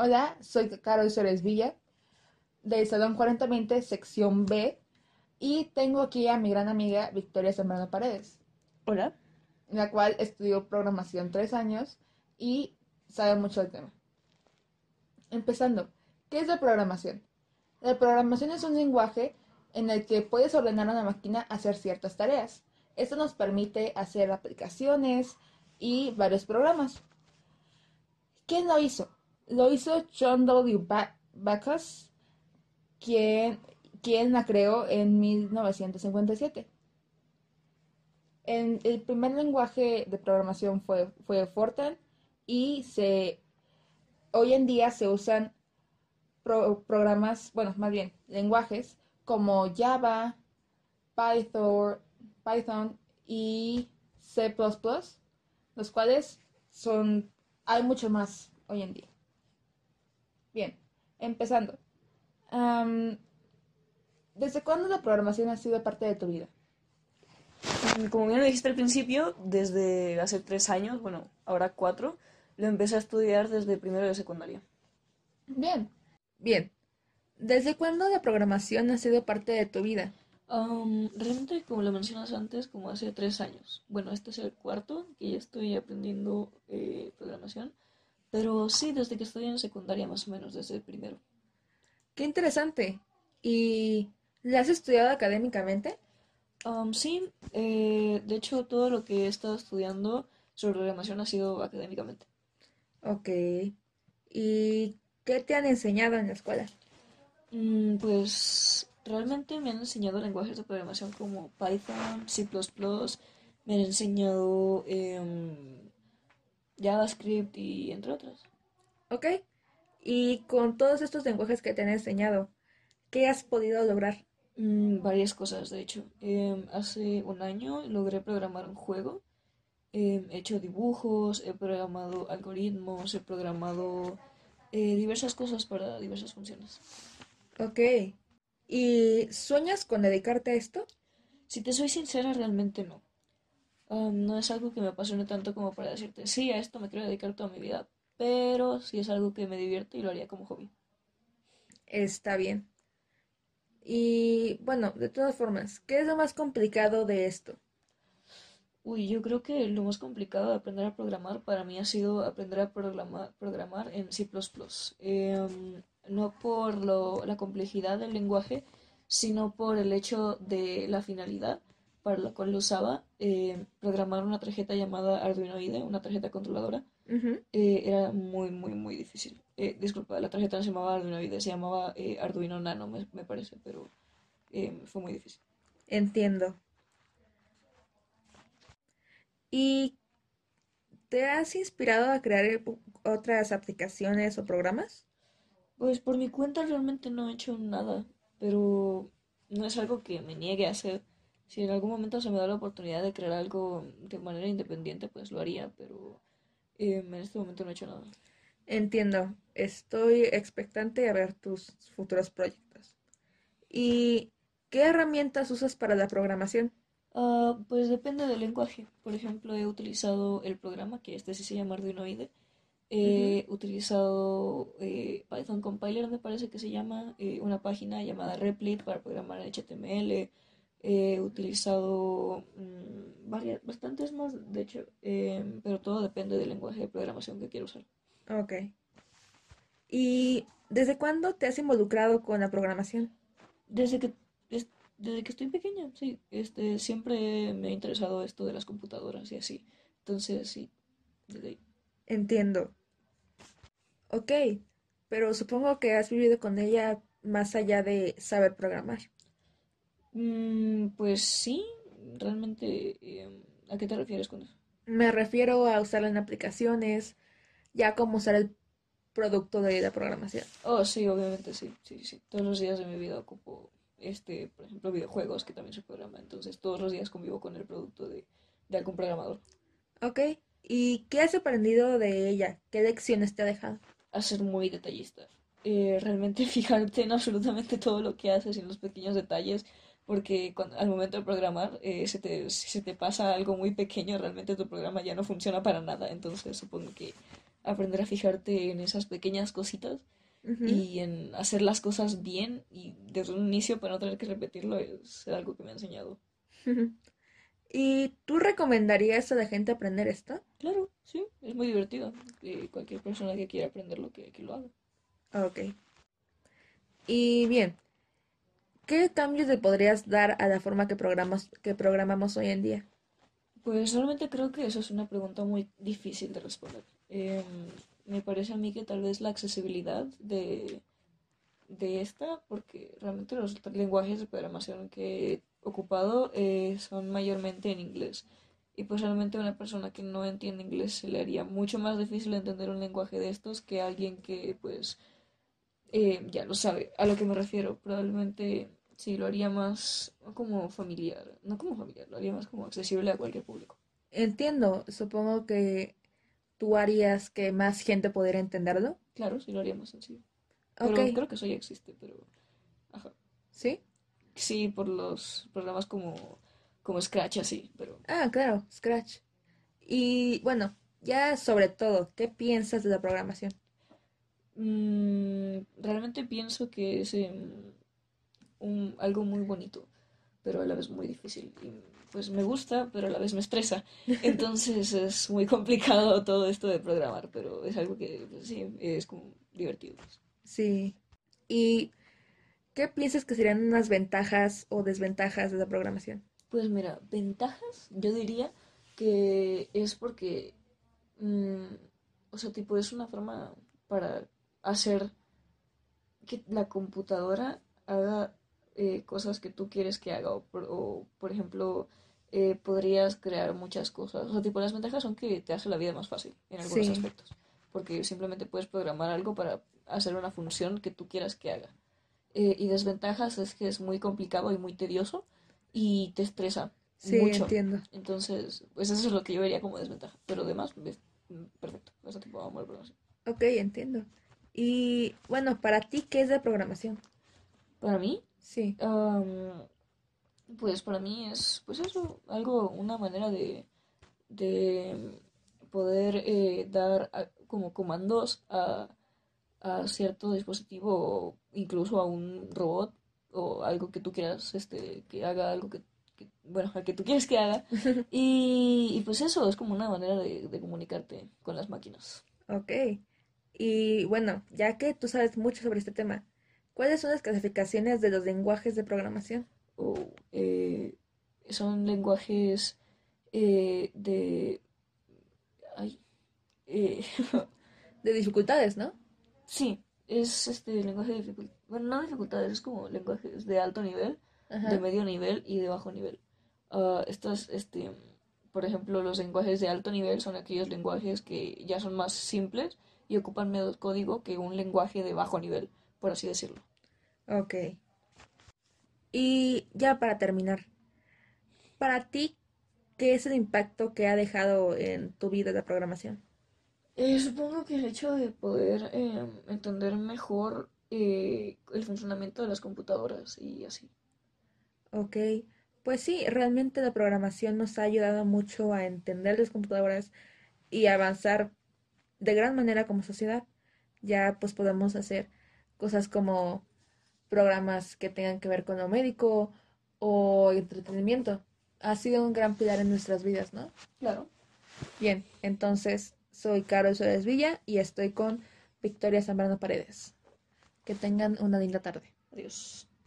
Hola, soy Caro Suárez Villa, del Salón 4020, sección B, y tengo aquí a mi gran amiga Victoria Zambrano Paredes. Hola. La cual estudió programación tres años y sabe mucho del tema. Empezando, ¿qué es la programación? La programación es un lenguaje en el que puedes ordenar a una máquina a hacer ciertas tareas. Esto nos permite hacer aplicaciones y varios programas. ¿Quién lo hizo? Lo hizo John W. Backus, quien, quien la creó en 1957. En el primer lenguaje de programación fue, fue Fortran y se, hoy en día se usan programas, bueno, más bien lenguajes como Java, Python, Python y C++, los cuales son, hay mucho más hoy en día. Bien, empezando. ¿Desde cuándo la programación ha sido parte de tu vida? Mm, como bien lo dijiste al principio, desde hace tres años, bueno, ahora cuatro, lo empecé a estudiar desde primero de secundaria. Bien, bien. ¿Desde cuándo la programación ha sido parte de tu vida? realmente, como lo mencionas antes, como hace tres años. Bueno, este es el cuarto que ya estoy aprendiendo eh, programación. Pero sí, desde que estoy en secundaria más o menos, desde el primero. Qué interesante. ¿Y la has estudiado académicamente? sí, eh, de hecho todo lo que he estado estudiando sobre programación ha sido académicamente. Ok. ¿Y qué te han enseñado en la escuela? Mm, pues realmente me han enseñado lenguajes de programación como Python, C++, me han enseñado em, JavaScript y entre otros. Ok. Y con todos estos lenguajes que te han enseñado, ¿qué has podido lograr? Mm, varias cosas, de hecho. Em, hace un año logré programar un juego. Em, he hecho dibujos, he programado algoritmos, he programado eh, diversas cosas para diversas funciones. Ok. ¿Y sueñas con dedicarte a esto? Si te soy sincera, realmente no no es algo que me apasione tanto como para decirte, sí, a esto me quiero dedicar toda mi vida, pero sí es algo que me divierte y lo haría como hobby. Está bien. Y bueno, de todas formas, ¿qué es lo más complicado de esto? Uy, yo creo que lo más complicado de aprender a programar para mí ha sido aprender a programar, programar en C ⁇ eh, no por lo, la complejidad del lenguaje, sino por el hecho de la finalidad para la cual lo usaba, eh, programar una tarjeta llamada Arduinoide, una tarjeta controladora, eh, era muy, muy, muy difícil. Eh, disculpa, la tarjeta no se llamaba Arduinoide, se llamaba Arduino Nano, me, me parece, pero fue muy difícil. Entiendo. ¿Y te has inspirado a crear otras aplicaciones o programas? Pues por mi cuenta realmente no he hecho nada, pero no es algo que me niegue a hacer si en algún momento se me da la oportunidad de crear algo de manera independiente, pues lo haría, pero em, en este momento no he hecho nada. Entiendo. Estoy expectante a ver tus futuros proyectos. ¿Y qué herramientas usas para la programación? Uh, pues depende del lenguaje. Por ejemplo, he utilizado el programa, que este sí se llama Arduinoide. He utilizado eh, Python Compiler, me parece que se llama, eh, una página llamada Replit para programar en HTML. He utilizado mm, varias, bastantes más, de hecho, em, pero todo depende del lenguaje de programación que quiero usar. Ok. ¿Y desde cuándo te has involucrado con la programación? Desde que, desde que estoy pequeña, sí. Este, siempre me ha interesado esto de las computadoras y así. Entonces, sí, desde ahí. Entiendo. Ok, pero supongo que has vivido con ella más allá de saber programar. Mm, pues sí, realmente, em, ¿a qué te refieres con eso? Me refiero a usarla en aplicaciones, ya como usar el producto de la programación. Oh, sí, obviamente, sí, sí, sí. Todos los días de mi vida ocupo, este, por ejemplo, videojuegos que también se programan. Entonces, todos los días convivo con el producto de, de algún programador. Ok. ¿Y qué has aprendido de ella? ¿Qué lecciones te ha dejado? A ser muy detallista. Eh, realmente fijarte en absolutamente todo lo que haces y en los pequeños detalles porque al momento de programar, eh, se te, si se te pasa algo muy pequeño, realmente tu programa ya no funciona para nada. Entonces supongo que aprender a fijarte en esas pequeñas cositas y en hacer las cosas bien y desde un inicio para no tener que repetirlo es algo que me ha enseñado. ¿Y tú recomendarías a la gente aprender esto? Claro, sí, es muy divertido. Y cualquier persona que quiera aprenderlo, que, que lo haga. Ok. Y bien, ¿qué cambios le podrías dar a la forma que, programas, que programamos hoy en día? Pues realmente creo que eso es una pregunta muy difícil de responder. Em, me parece a mí que tal vez la accesibilidad de, de esta, porque realmente los lenguajes de programación que he ocupado eh, son mayormente en inglés. Y pues realmente a una persona que no entiende inglés se le haría mucho más difícil entender un lenguaje de estos que alguien que pues eh, ya lo sabe. A lo que me refiero, probablemente sí lo haría más como familiar, no como familiar, lo haría más como accesible a cualquier público. Entiendo, supongo que tú harías que más gente pudiera entenderlo. Claro, sí lo haría más sencillo. Pero creo que eso ya existe, pero... Ajá. ¿Sí? Sí, por los programas como, como Scratch, así, pero... Ah, claro, Scratch. Y bueno, ya sobre todo, ¿qué piensas de la programación? Mm, realmente pienso que es em, un, algo muy bonito, pero a la vez muy difícil. Y pues me gusta, pero a la vez me estresa. Entonces es muy complicado todo esto de programar, pero es algo que pues, sí, es como divertido. Sí. ¿Y qué piensas que serían unas ventajas o desventajas de la programación? Pues mira, ventajas, yo diría que es porque, mm, o sea, tipo, es una forma para hacer que la computadora haga eh, cosas que tú quieres que haga. O, por, ejemplo, eh, podrías crear muchas cosas. O sea, tipo, las ventajas son que te hace la vida más fácil en algunos aspectos. Porque simplemente puedes programar algo para hacer una función que tú quieras que haga. Eh, y desventajas es que es muy complicado y muy tedioso y te estresa sí, entiendo. Entonces, pues eso es lo que yo vería como desventaja. Pero además, perfecto. Ese tipo de amor programación. Ok, entiendo. Y bueno, para ti, ¿qué es de programación? Para mí, Sí. pues para mí es, pues eso, algo, una manera de, de poder eh, dar como comandos a, a cierto dispositivo o incluso a un robot o algo que tú quieras este que haga algo que, bueno que tú quieres que haga. Y, pues eso es como una manera de, de, comunicarte con las máquinas. Ok. Y bueno ya que tú sabes mucho sobre este tema ¿Cuáles son las clasificaciones de los lenguajes de programación? Eh, son lenguajes eh, de... Eh, de dificultades, ¿no? Sí, es este lenguaje de dificultades. Bueno, no dificultades, es como lenguajes de alto nivel, de medio nivel y de bajo nivel. Uh, estos, este, por ejemplo, los lenguajes de alto nivel son aquellos lenguajes que ya son más simples y ocupan menos código que un lenguaje de bajo nivel, por así decirlo. Ok. Y ya para terminar, para ti, ¿qué es el impacto que ha dejado en tu vida la programación? Eh, supongo que el hecho de poder em, entender mejor eh, el funcionamiento de las computadoras y así. Ok, pues sí, realmente la programación nos ha ayudado mucho a entender las computadoras y avanzar de gran manera como sociedad. Ya pues podemos hacer cosas como programas que tengan que ver con lo médico o entretenimiento. Ha sido un gran pilar en nuestras vidas, ¿no? Claro. Bien, entonces soy Carol Suárez Villa y estoy con Victoria Zambrano Paredes. Que tengan una linda tarde. Adiós.